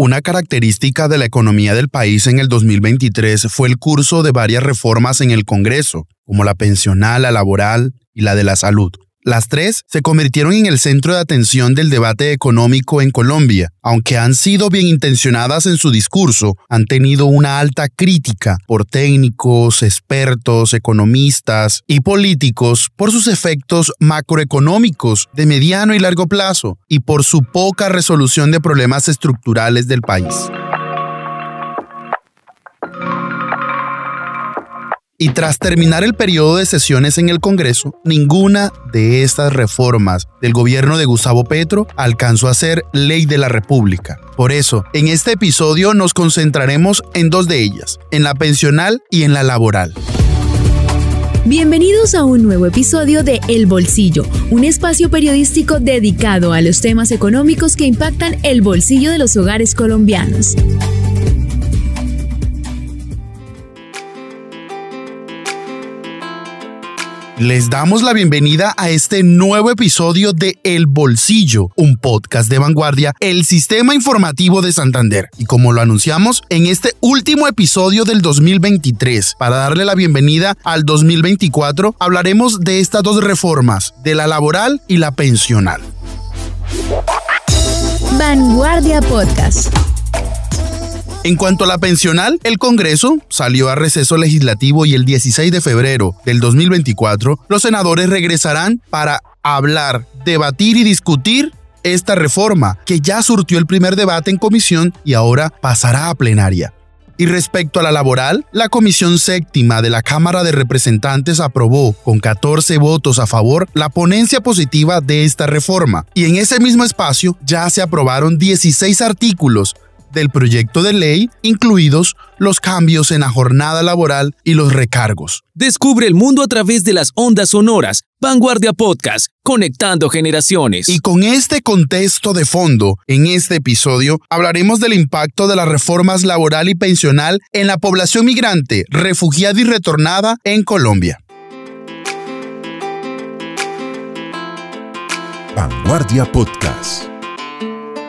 Una característica de la economía del país en el 2023 fue el curso de varias reformas en el Congreso, como la pensional, la laboral y la de la salud. Las tres se convirtieron en el centro de atención del debate económico en Colombia. Aunque han sido bien intencionadas en su discurso, han tenido una alta crítica por técnicos, expertos, economistas y políticos por sus efectos macroeconómicos de mediano y largo plazo y por su poca resolución de problemas estructurales del país. Y tras terminar el periodo de sesiones en el Congreso, ninguna de estas reformas del gobierno de Gustavo Petro alcanzó a ser ley de la República. Por eso, en este episodio nos concentraremos en dos de ellas, en la pensional y en la laboral. Bienvenidos a un nuevo episodio de El Bolsillo, un espacio periodístico dedicado a los temas económicos que impactan el bolsillo de los hogares colombianos. Les damos la bienvenida a este nuevo episodio de El Bolsillo, un podcast de vanguardia, el sistema informativo de Santander. Y como lo anunciamos en este último episodio del 2023, para darle la bienvenida al 2024, hablaremos de estas dos reformas, de la laboral y la pensional. Vanguardia Podcast. En cuanto a la pensional, el Congreso salió a receso legislativo y el 16 de febrero del 2024 los senadores regresarán para hablar, debatir y discutir esta reforma que ya surtió el primer debate en comisión y ahora pasará a plenaria. Y respecto a la laboral, la Comisión Séptima de la Cámara de Representantes aprobó con 14 votos a favor la ponencia positiva de esta reforma. Y en ese mismo espacio ya se aprobaron 16 artículos del proyecto de ley, incluidos los cambios en la jornada laboral y los recargos. Descubre el mundo a través de las ondas sonoras. Vanguardia Podcast, conectando generaciones. Y con este contexto de fondo, en este episodio hablaremos del impacto de las reformas laboral y pensional en la población migrante, refugiada y retornada en Colombia. Vanguardia Podcast.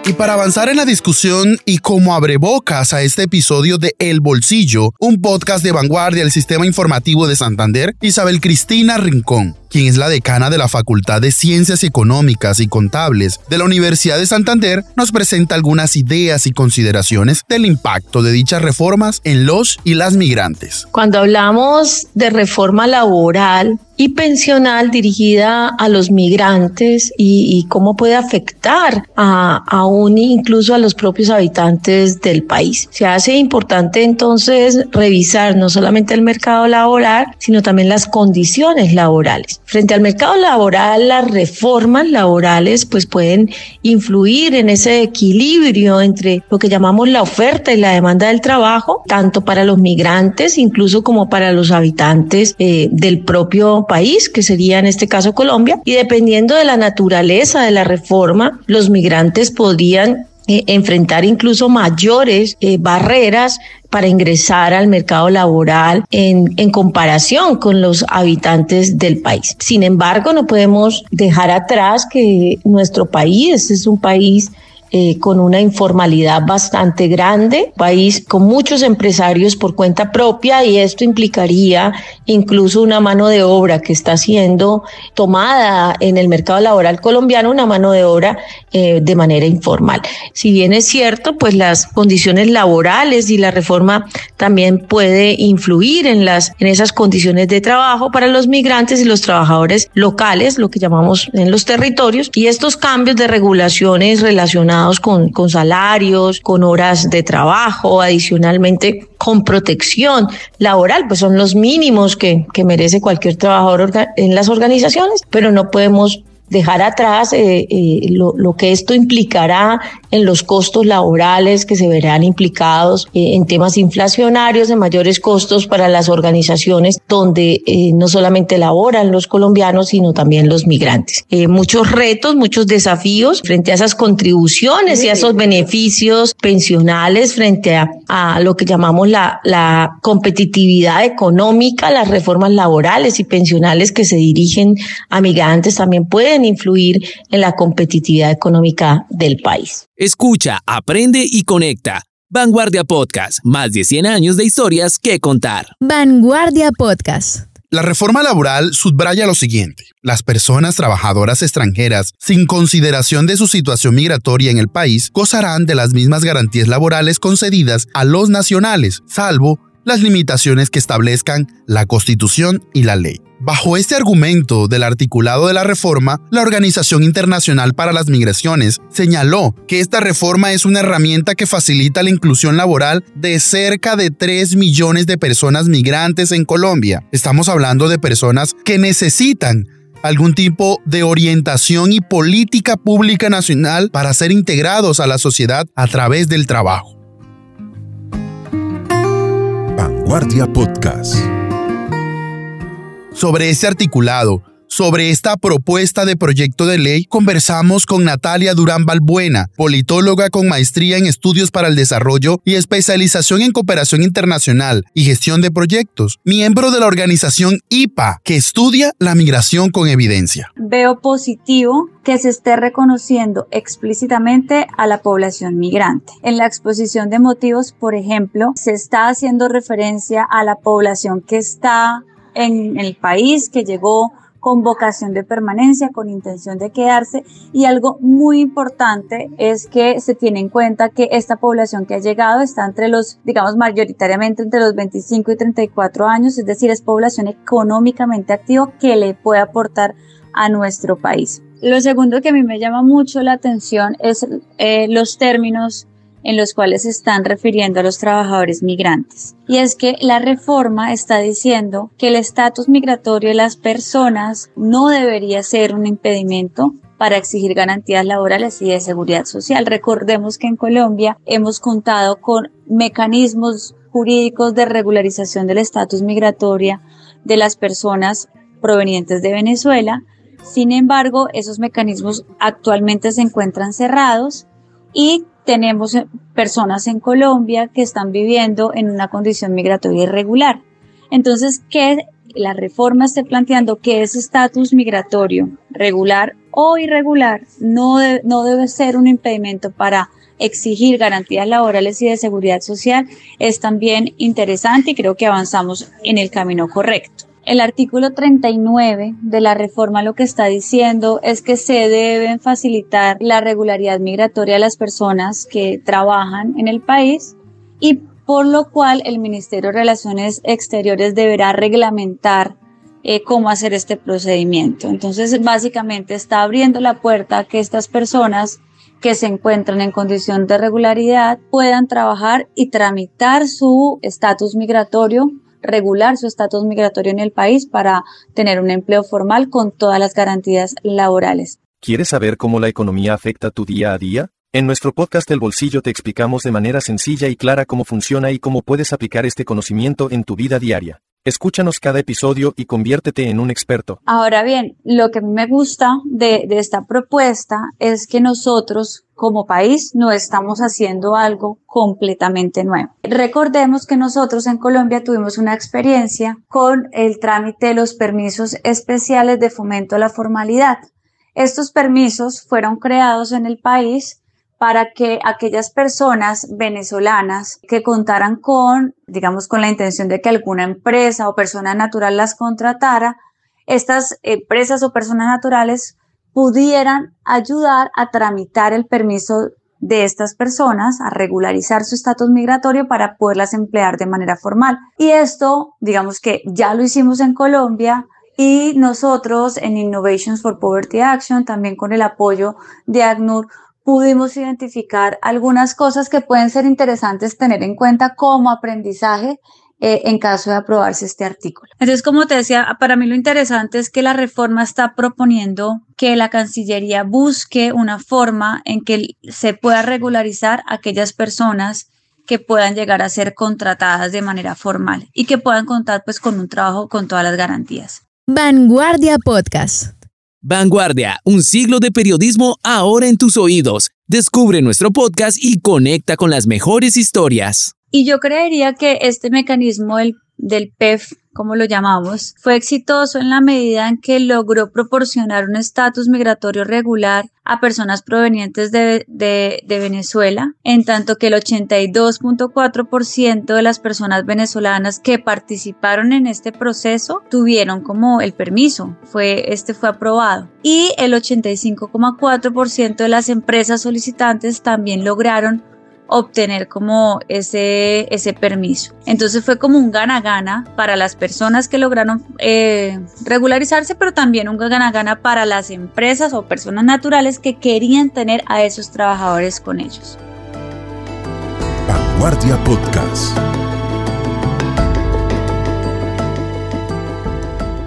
Y para avanzar en la discusión y como abrebocas a este episodio de El Bolsillo, un podcast de vanguardia del sistema informativo de Santander, Isabel Cristina Rincón quien es la decana de la Facultad de Ciencias Económicas y Contables de la Universidad de Santander, nos presenta algunas ideas y consideraciones del impacto de dichas reformas en los y las migrantes. Cuando hablamos de reforma laboral, y pensional dirigida a los migrantes y, cómo puede afectar a, aún incluso a los propios habitantes del país. Se hace importante entonces revisar no solamente el mercado laboral, sino también las condiciones laborales. Frente al mercado laboral, las reformas laborales pues pueden influir en ese equilibrio entre lo que llamamos la oferta y la demanda del trabajo, tanto para los migrantes, incluso como para los habitantes eh, del propio país, que sería en este caso Colombia. Y dependiendo de la naturaleza de la reforma, los migrantes podrían eh, enfrentar incluso mayores eh, barreras para ingresar al mercado laboral en, en comparación con los habitantes del país. Sin embargo, no podemos dejar atrás que nuestro país es un país eh, con una informalidad bastante grande, país con muchos empresarios por cuenta propia y esto implicaría incluso una mano de obra que está siendo tomada en el mercado laboral colombiano, una mano de obra eh, de manera informal. Si bien es cierto, pues las condiciones laborales y la reforma también puede influir en las en esas condiciones de trabajo para los migrantes y los trabajadores locales, lo que llamamos en los territorios, y estos cambios de regulaciones relacionadas con, salarios, con horas de trabajo, adicionalmente con protección laboral, pues son los mínimos que merece cualquier trabajador en las organizaciones, pero no podemos dejar atrás eh, eh, lo, que esto implicará en los costos laborales que se verán implicados eh, en temas inflacionarios, de mayores costos para las organizaciones donde no solamente laboran los colombianos, sino también los migrantes. Muchos retos, muchos desafíos frente a esas contribuciones y a esos beneficios pensionales frente a, a lo que llamamos la, la competitividad económica, las reformas laborales y pensionales que se dirigen a migrantes también pueden pueden influir en la competitividad económica del país. Escucha, aprende y conecta. Vanguardia Podcast, más de 100 años de historias que contar. Vanguardia Podcast. La reforma laboral subraya lo siguiente. Las personas trabajadoras extranjeras, sin consideración de su situación migratoria en el país, gozarán de las mismas garantías laborales concedidas a los nacionales, salvo las limitaciones que establezcan la Constitución y la ley. Bajo este argumento del articulado de la reforma, la Organización Internacional para las Migraciones señaló que esta reforma es una herramienta que facilita la inclusión laboral de cerca de 3 millones de personas migrantes en Colombia. Estamos hablando de personas que necesitan algún tipo de orientación y política pública nacional para ser integrados a la sociedad a través del trabajo. Vanguardia Podcast. Sobre este articulado, sobre esta propuesta de proyecto de ley, conversamos con Natalia Durán Balbuena, politóloga con maestría en estudios para el desarrollo y especialización en cooperación internacional y gestión de proyectos, miembro de la organización IPA, que estudia la migración con evidencia. Veo positivo que se esté reconociendo explícitamente a la población migrante. En la exposición de motivos, por ejemplo, se está haciendo referencia a la población que está en el país, que llegó con vocación de permanencia, con intención de quedarse. Y algo muy importante es que se tiene en cuenta que esta población que ha llegado está entre los, digamos, mayoritariamente entre los 25 y 34 años, es decir, es población económicamente activa que le puede aportar a nuestro país. Lo segundo que a mí me llama mucho la atención es eh, los términos en los cuales se están refiriendo a los trabajadores migrantes. Y es que la reforma está diciendo que el estatus migratorio de las personas no debería ser un impedimento para exigir garantías laborales y de seguridad social. Recordemos que en Colombia hemos contado con mecanismos jurídicos de regularización del estatus migratorio de las personas provenientes de Venezuela. Sin embargo, esos mecanismos actualmente se encuentran cerrados y tenemos eh, personas en Colombia que están viviendo en una condición migratoria irregular. Entonces, que la reforma esté planteando que ese estatus migratorio, regular o irregular, no, no debe ser un impedimento para exigir garantías laborales y de seguridad social, es también interesante y creo que avanzamos en el camino correcto. El artículo 39 de la reforma lo que está diciendo es que se deben facilitar la regularidad migratoria a las personas que trabajan en el país y por lo cual el Ministerio de Relaciones Exteriores deberá reglamentar eh, cómo hacer este procedimiento. Entonces, básicamente está abriendo la puerta a que estas personas que se encuentran en condición de regularidad puedan trabajar y tramitar su estatus migratorio regular su estatus migratorio en el país para tener un empleo formal con todas las garantías laborales. ¿Quieres saber cómo la economía afecta tu día a día? En nuestro podcast El Bolsillo te explicamos de manera sencilla y clara cómo funciona y cómo puedes aplicar este conocimiento en tu vida diaria. Escúchanos cada episodio y conviértete en un experto. Ahora bien, lo que me gusta de, de esta propuesta es que nosotros como país no estamos haciendo algo completamente nuevo. Recordemos que nosotros en Colombia tuvimos una experiencia con el trámite de los permisos especiales de fomento a la formalidad. Estos permisos fueron creados en el país para que aquellas personas venezolanas que contaran con, digamos, con la intención de que alguna empresa o persona natural las contratara, estas empresas o personas naturales pudieran ayudar a tramitar el permiso de estas personas, a regularizar su estatus migratorio para poderlas emplear de manera formal. Y esto, digamos que ya lo hicimos en Colombia y nosotros en Innovations for Poverty Action, también con el apoyo de ACNUR, pudimos identificar algunas cosas que pueden ser interesantes tener en cuenta como aprendizaje eh, en caso de aprobarse este artículo. Entonces, como te decía, para mí lo interesante es que la reforma está proponiendo que la Cancillería busque una forma en que se pueda regularizar aquellas personas que puedan llegar a ser contratadas de manera formal y que puedan contar pues con un trabajo con todas las garantías. Vanguardia Podcast. Vanguardia, un siglo de periodismo ahora en tus oídos. Descubre nuestro podcast y conecta con las mejores historias. Y yo creería que este mecanismo del, PEF como lo llamamos, fue exitoso en la medida en que logró proporcionar un estatus migratorio regular a personas provenientes de, de, Venezuela, en tanto que el 82.4% de las personas venezolanas que participaron en este proceso tuvieron como el permiso, fue, este fue aprobado. Y el 85.4% de las empresas solicitantes también lograron obtener como ese, ese permiso. Entonces fue como un gana-gana para las personas que lograron eh, regularizarse, pero también un gana-gana para las empresas o personas naturales que querían tener a esos trabajadores con ellos. Vanguardia Podcast.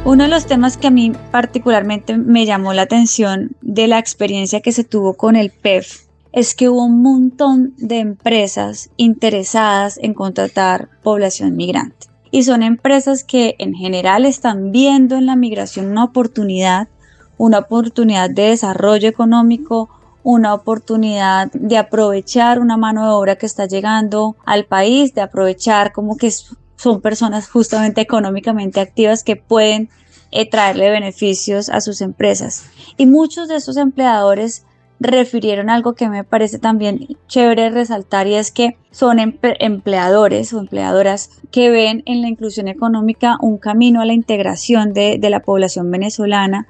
Uno de los temas que a mí particularmente me llamó la atención de la experiencia que se tuvo con el PEF es que hubo un montón de empresas interesadas en contratar población migrante. Y son empresas que en general están viendo en la migración una oportunidad, una oportunidad de desarrollo económico, una oportunidad de aprovechar una mano de obra que está llegando al país, de aprovechar como que son personas justamente económicamente activas que pueden eh, traerle beneficios a sus empresas. Y muchos de esos empleadores refirieron algo que me parece también chévere resaltar y es que son empleadores o empleadoras que ven en la inclusión económica un camino a la integración de, de la población venezolana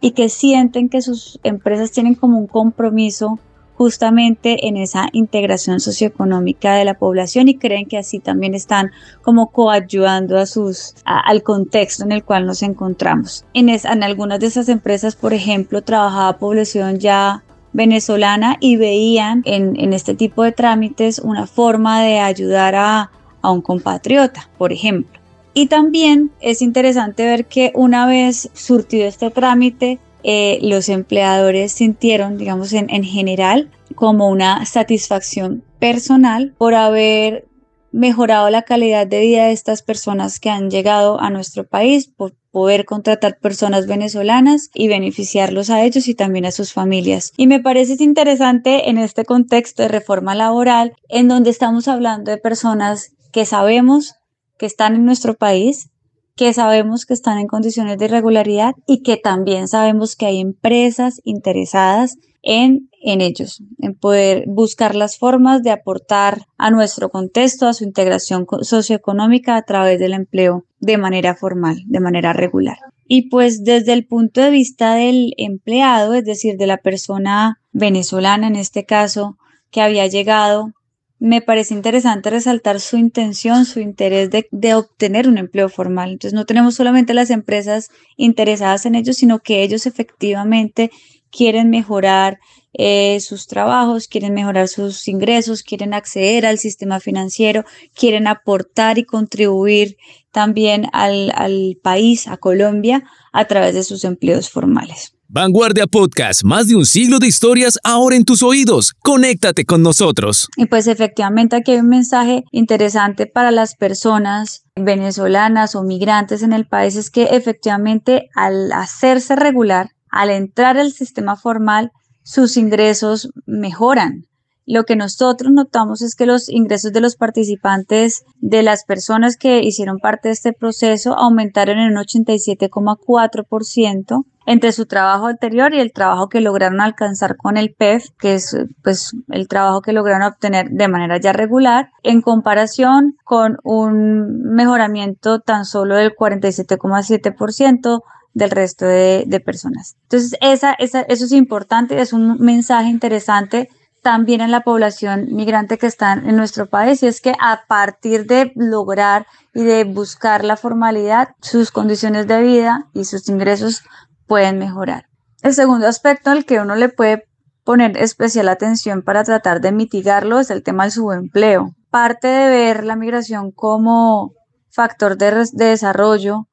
y que sienten que sus empresas tienen como un compromiso justamente en esa integración socioeconómica de la población y creen que así también están como coayudando a sus, al contexto en el cual nos encontramos. En, en algunas de esas empresas, por ejemplo, trabajaba población ya venezolana y veían en, este tipo de trámites una forma de ayudar a, un compatriota, por ejemplo. Y también es interesante ver que una vez surtido este trámite, eh, los empleadores sintieron, digamos, en, en general, como una satisfacción personal por haber mejorado la calidad de vida de estas personas que han llegado a nuestro país, por poder contratar personas venezolanas y beneficiarlos a ellos y también a sus familias. Y me parece interesante en este contexto de reforma laboral, en donde estamos hablando de personas que sabemos que están en nuestro país, que sabemos que están en condiciones de irregularidad y que también sabemos que hay empresas interesadas en, en ellos, en poder buscar las formas de aportar a nuestro contexto, a su integración socioeconómica a través del empleo de manera formal, de manera regular. Y pues desde el punto de vista del empleado, es decir, de la persona venezolana en este caso, que había llegado, me parece interesante resaltar su intención, su interés de, de, obtener un empleo formal. Entonces no tenemos solamente las empresas interesadas en ellos, sino que ellos efectivamente quieren mejorar eh, sus trabajos, quieren mejorar sus ingresos, quieren acceder al sistema financiero, quieren aportar y contribuir también al, al país, a Colombia, a través de sus empleos formales. Vanguardia Podcast, más de un siglo de historias ahora en tus oídos. Conéctate con nosotros. Y pues efectivamente aquí hay un mensaje interesante para las personas venezolanas o migrantes en el país, es que efectivamente al hacerse regular, al entrar al sistema formal, sus ingresos mejoran. Lo que nosotros notamos es que los ingresos de los participantes, de las personas que hicieron parte de este proceso, aumentaron en un 87,4% entre su trabajo anterior y el trabajo que lograron alcanzar con el PEF, que es pues el trabajo que lograron obtener de manera ya regular, en comparación con un mejoramiento tan solo del 47,7% del resto de, personas. Entonces, esa, esa, eso es importante, es un mensaje interesante también en la población migrante que está en nuestro país y es que a partir de lograr y de buscar la formalidad, sus condiciones de vida y sus ingresos pueden mejorar. El segundo aspecto al que uno le puede poner especial atención para tratar de mitigarlo es el tema del subempleo. Parte de ver la migración como factor de, de desarrollo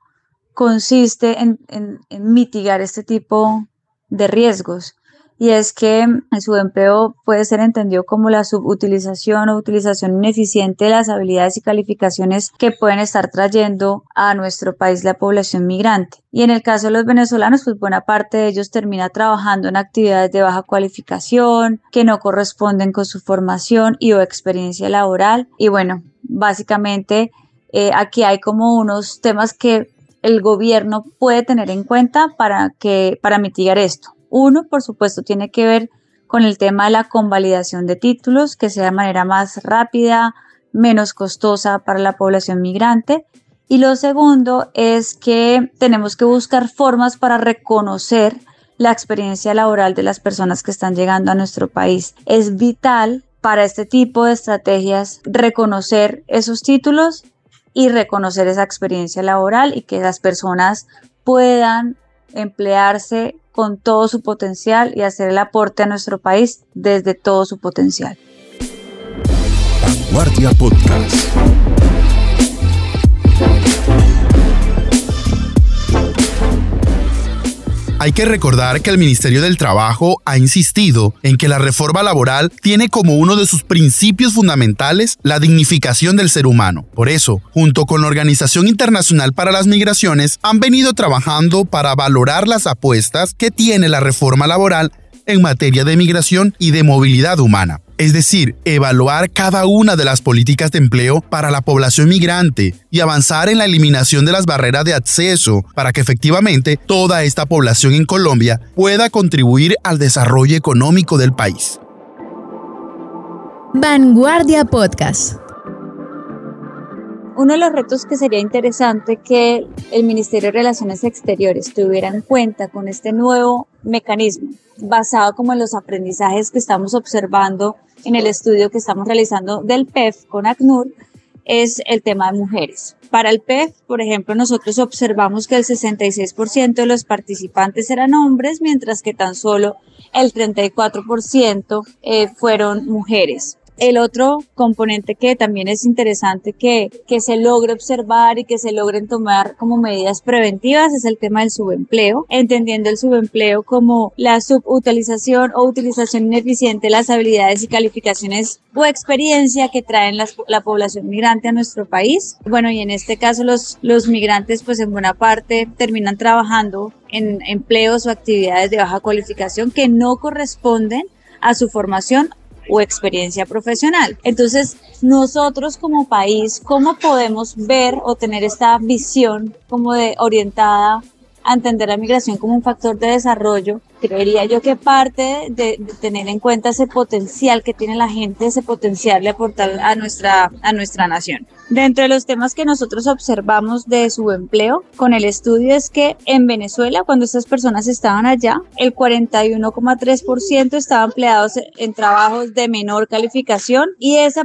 consiste en, mitigar este tipo de riesgos y es que el subempleo puede ser entendido como la subutilización o utilización ineficiente de las habilidades y calificaciones que pueden estar trayendo a nuestro país la población migrante. Y en el caso de los venezolanos, pues buena parte de ellos termina trabajando en actividades de baja cualificación, que no corresponden con su formación y o experiencia laboral. Y bueno, básicamente eh, aquí hay como unos temas que el gobierno puede tener en cuenta para, que, para mitigar esto. Uno, por supuesto, tiene que ver con el tema de la convalidación de títulos, que sea de manera más rápida, menos costosa para la población migrante. Y lo segundo es que tenemos que buscar formas para reconocer la experiencia laboral de las personas que están llegando a nuestro país. Es vital para este tipo de estrategias reconocer esos títulos y reconocer esa experiencia laboral y que las personas puedan emplearse con todo su potencial y hacer el aporte a nuestro país desde todo su potencial. Hay que recordar que el Ministerio del Trabajo ha insistido en que la reforma laboral tiene como uno de sus principios fundamentales la dignificación del ser humano. Por eso, junto con la Organización Internacional para las Migraciones, han venido trabajando para valorar las apuestas que tiene la reforma laboral en materia de migración y de movilidad humana es decir, evaluar cada una de las políticas de empleo para la población migrante y avanzar en la eliminación de las barreras de acceso para que efectivamente toda esta población en Colombia pueda contribuir al desarrollo económico del país. Vanguardia Podcast. Uno de los retos que sería interesante que el Ministerio de Relaciones Exteriores tuviera en cuenta con este nuevo mecanismo, basado como en los aprendizajes que estamos observando en el estudio que estamos realizando del PEF con ACNUR es el tema de mujeres. Para el PEF, por ejemplo, nosotros observamos que el 66% de los participantes eran hombres, mientras que tan solo el 34% eh, fueron mujeres. El otro componente que también es interesante que, se logre observar y que se logren tomar como medidas preventivas es el tema del subempleo, entendiendo el subempleo como la subutilización o utilización ineficiente de las habilidades y calificaciones o experiencia que traen la población migrante a nuestro país. Bueno, y en este caso los, los migrantes pues en buena parte terminan trabajando en empleos o actividades de baja cualificación que no corresponden a su formación o experiencia profesional. Entonces, nosotros como país, ¿cómo podemos ver o tener esta visión como de orientada a entender la migración como un factor de desarrollo, creería yo que parte de, tener en cuenta ese potencial que tiene la gente, ese potencial de aportar a nuestra, a nuestra nación. Dentro de los temas que nosotros observamos de su empleo con el estudio es que en Venezuela, cuando estas personas estaban allá, el 41,3% estaban empleados en trabajos de menor calificación y esa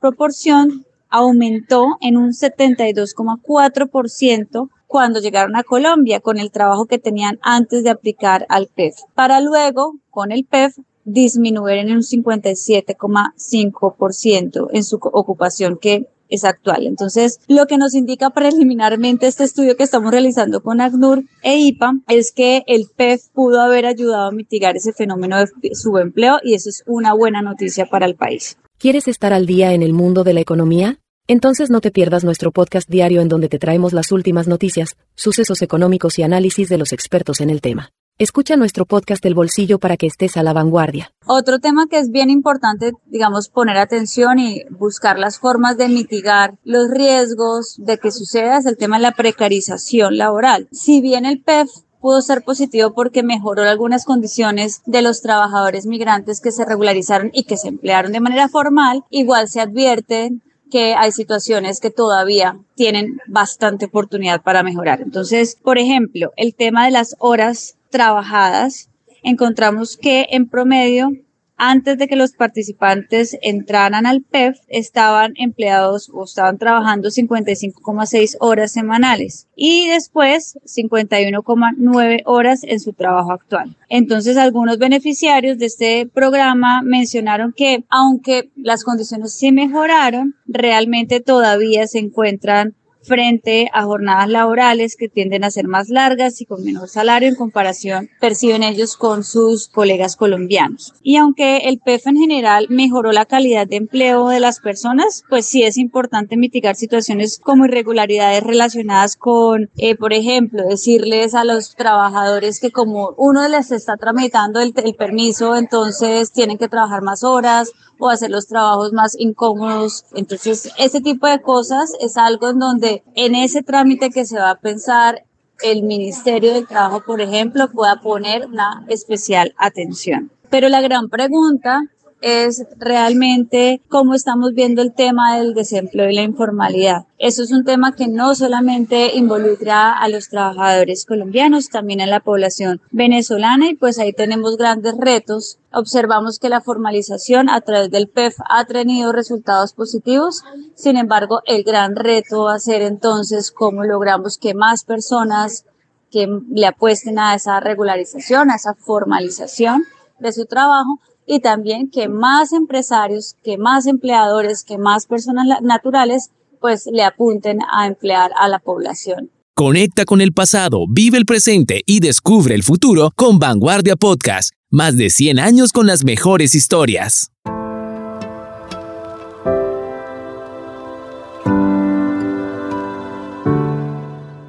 proporción aumentó en un 72,4% cuando llegaron a Colombia con el trabajo que tenían antes de aplicar al PEF, para luego, con el PEF, disminuir en un 57,5% en su ocupación que es actual. Entonces, lo que nos indica preliminarmente este estudio que estamos realizando con ACNUR e IPA es que el PEF pudo haber ayudado a mitigar ese fenómeno de subempleo y eso es una buena noticia para el país. ¿Quieres estar al día en el mundo de la economía? Entonces no te pierdas nuestro podcast diario en donde te traemos las últimas noticias, sucesos económicos y análisis de los expertos en el tema. Escucha nuestro podcast El Bolsillo para que estés a la vanguardia. Otro tema que es bien importante, digamos, poner atención y buscar las formas de mitigar los riesgos de que suceda es el tema de la precarización laboral. Si bien el PEF pudo ser positivo porque mejoró algunas condiciones de los trabajadores migrantes que se regularizaron y que se emplearon de manera formal, igual se advierte que hay situaciones que todavía tienen bastante oportunidad para mejorar. Entonces, por ejemplo, el tema de las horas trabajadas, encontramos que en promedio antes de que los participantes entraran al PEF, estaban empleados o estaban trabajando 55,6 horas semanales y después 51,9 horas en su trabajo actual. Entonces, algunos beneficiarios de este programa mencionaron que aunque las condiciones sí mejoraron, realmente todavía se encuentran frente a jornadas laborales que tienden a ser más largas y con menor salario en comparación perciben ellos con sus colegas colombianos. Y aunque el PEF en general mejoró la calidad de empleo de las personas, pues sí es importante mitigar situaciones como irregularidades relacionadas con, eh, por ejemplo, decirles a los trabajadores que como uno les está tramitando el, el permiso, entonces tienen que trabajar más horas o hacer los trabajos más incómodos. Entonces, ese tipo de cosas es algo en donde en ese trámite que se va a pensar el Ministerio del Trabajo, por ejemplo, pueda poner una especial atención. Pero la gran pregunta es realmente cómo estamos viendo el tema del desempleo y la informalidad. Eso es un tema que no solamente involucra a los trabajadores colombianos, también a la población venezolana y pues ahí tenemos grandes retos. Observamos que la formalización a través del PEF ha tenido resultados positivos. Sin embargo, el gran reto va a ser entonces cómo logramos que más personas que le apuesten a esa regularización, a esa formalización de su trabajo, y también que más empresarios, que más empleadores, que más personas naturales, pues le apunten a emplear a la población. Conecta con el pasado, vive el presente y descubre el futuro con Vanguardia Podcast. Más de 100 años con las mejores historias.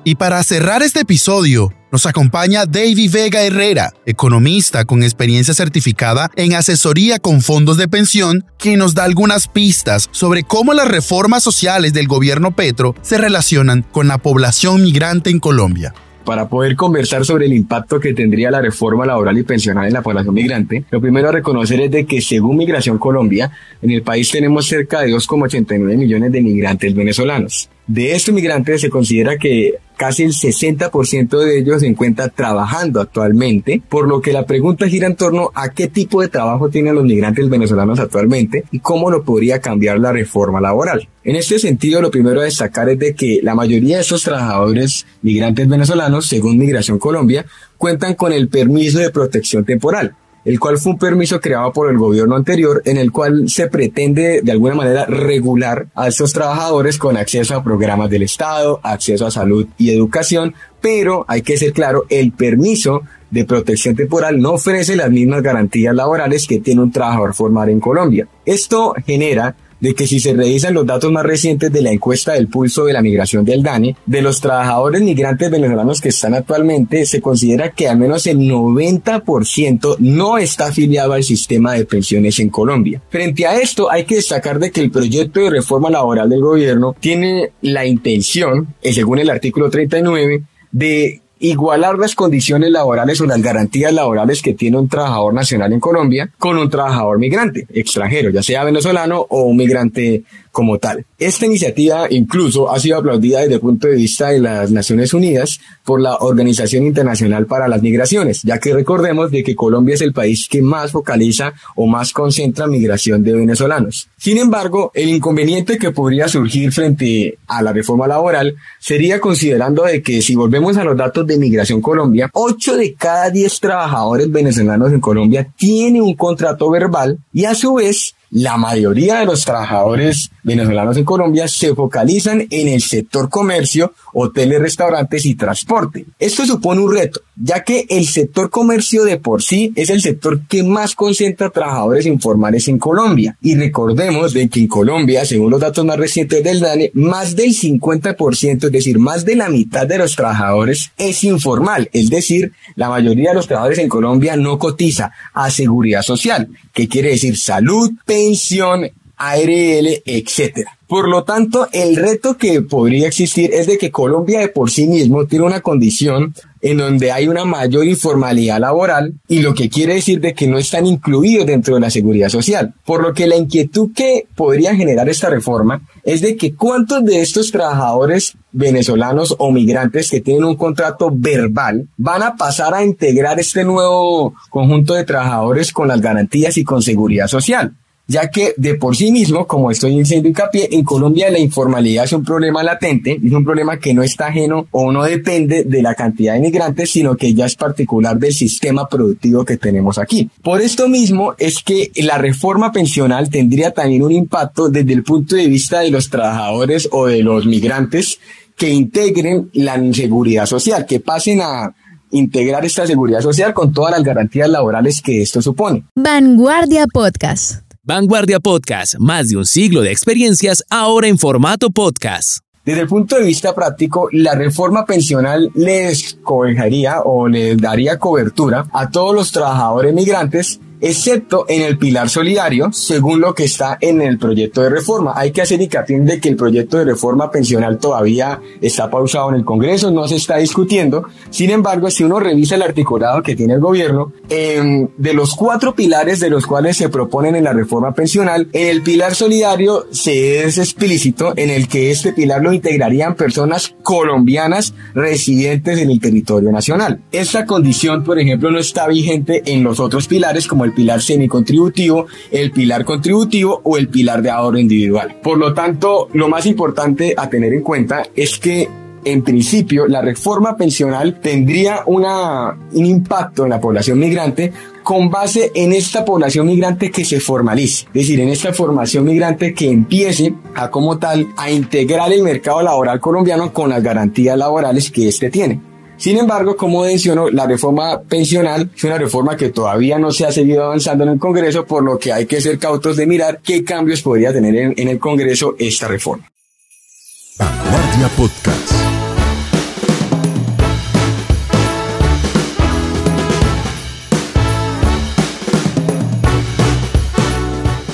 Y para cerrar este episodio, nos acompaña David Vega Herrera, economista con experiencia certificada en asesoría con fondos de pensión, quien nos da algunas pistas sobre cómo las reformas sociales del gobierno Petro se relacionan con la población migrante en Colombia para poder conversar sobre el impacto que tendría la reforma laboral y pensional en la población migrante, lo primero a reconocer es de que según Migración Colombia, en el país tenemos cerca de 2,89 millones de migrantes venezolanos. De estos migrantes se considera que casi el 60% de ellos se encuentra trabajando actualmente, por lo que la pregunta gira en torno a qué tipo de trabajo tienen los migrantes venezolanos actualmente y cómo lo podría cambiar la reforma laboral. En este sentido, lo primero a destacar es de que la mayoría de estos trabajadores migrantes venezolanos, según Migración Colombia, cuentan con el permiso de protección temporal, el cual fue un permiso creado por el gobierno anterior en el cual se pretende de alguna manera regular a estos trabajadores con acceso a programas del Estado, acceso a salud y educación, pero hay que ser claro, el permiso de protección temporal no ofrece las mismas garantías laborales que tiene un trabajador formal en Colombia. Esto genera de que si se revisan los datos más recientes de la encuesta del pulso de la migración del DANE, de los trabajadores migrantes venezolanos que están actualmente, se considera que al menos el 90% no está afiliado al sistema de pensiones en Colombia. Frente a esto, hay que destacar de que el proyecto de reforma laboral del gobierno tiene la intención, eh, según el artículo 39, de igualar las condiciones laborales o las garantías laborales que tiene un trabajador nacional en Colombia con un trabajador migrante extranjero, ya sea venezolano o un migrante como tal. Esta iniciativa incluso ha sido aplaudida desde el punto de vista de las Naciones Unidas por la Organización Internacional para las Migraciones, ya que recordemos de que Colombia es el país que más focaliza o más concentra migración de venezolanos. Sin embargo, el inconveniente que podría surgir frente a la reforma laboral sería considerando de que si volvemos a los datos de Migración Colombia, 8 de cada 10 trabajadores venezolanos en Colombia tienen un contrato verbal y a su vez la mayoría de los trabajadores venezolanos en Colombia se focalizan en el sector comercio, hoteles, restaurantes y transporte. Esto supone un reto, ya que el sector comercio de por sí es el sector que más concentra trabajadores informales en Colombia. Y recordemos de que en Colombia, según los datos más recientes del DANE, más del 50%, es decir, más de la mitad de los trabajadores es informal, es decir, la mayoría de los trabajadores en Colombia no cotiza a seguridad social, que quiere decir salud, pensión, ARL, etcétera. Por lo tanto, el reto que podría existir es de que Colombia de por sí mismo tiene una condición en donde hay una mayor informalidad laboral y lo que quiere decir de que no están incluidos dentro de la seguridad social. Por lo que la inquietud que podría generar esta reforma es de que cuántos de estos trabajadores venezolanos o migrantes que tienen un contrato verbal van a pasar a integrar este nuevo conjunto de trabajadores con las garantías y con seguridad social ya que de por sí mismo, como estoy diciendo hincapié, en Colombia la informalidad es un problema latente, es un problema que no está ajeno o no depende de la cantidad de inmigrantes, sino que ya es particular del sistema productivo que tenemos aquí. Por esto mismo es que la reforma pensional tendría también un impacto desde el punto de vista de los trabajadores o de los migrantes que integren la seguridad social, que pasen a integrar esta seguridad social con todas las garantías laborales que esto supone. Vanguardia Podcast. Vanguardia Podcast, más de un siglo de experiencias ahora en formato podcast. Desde el punto de vista práctico, la reforma pensional les cobijaría o les daría cobertura a todos los trabajadores migrantes excepto en el pilar solidario, según lo que está en el proyecto de reforma. Hay que hacer hincapié de que el proyecto de reforma pensional todavía está pausado en el Congreso, no se está discutiendo. Sin embargo, si uno revisa el articulado que tiene el gobierno, de los cuatro pilares de los cuales se proponen en la reforma pensional, en el pilar solidario se es explícito en el que este pilar lo integrarían personas colombianas residentes en el territorio nacional. Esta condición, por ejemplo, no está vigente en los otros pilares como el pilar semicontributivo, el pilar contributivo o el pilar de ahorro individual. Por lo tanto, lo más importante a tener en cuenta es que en principio, la reforma pensional tendría una, un impacto en la población migrante con base en esta población migrante que se formalice, es decir, en esta formación migrante que empiece a como tal a integrar el mercado laboral colombiano con las garantías laborales que éste tiene. Sin embargo, como menciono, la reforma pensional es una reforma que todavía no se ha seguido avanzando en el Congreso, por lo que hay que ser cautos de mirar qué cambios podría tener en, el Congreso esta reforma.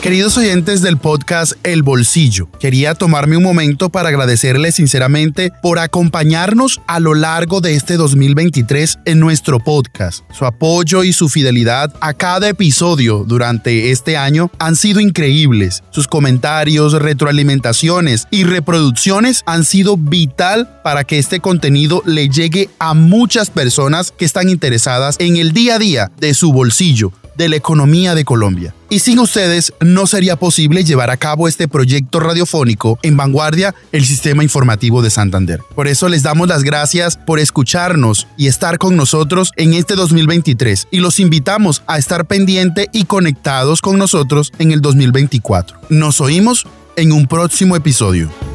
Queridos oyentes del podcast El Bolsillo, quería tomarme un momento para agradecerles sinceramente por acompañarnos a lo largo de este 2023 en nuestro podcast. Su apoyo y su fidelidad a cada episodio durante este año han sido increíbles. Sus comentarios, retroalimentaciones y reproducciones han sido vital para que este contenido le llegue a muchas personas que están interesadas en el día a día de su bolsillo de la economía de Colombia. Y sin ustedes no sería posible llevar a cabo este proyecto radiofónico en vanguardia el sistema informativo de Santander. Por eso les damos las gracias por escucharnos y estar con nosotros en este 2023 y los invitamos a estar pendiente y conectados con nosotros en el 2024. Nos oímos en un próximo episodio.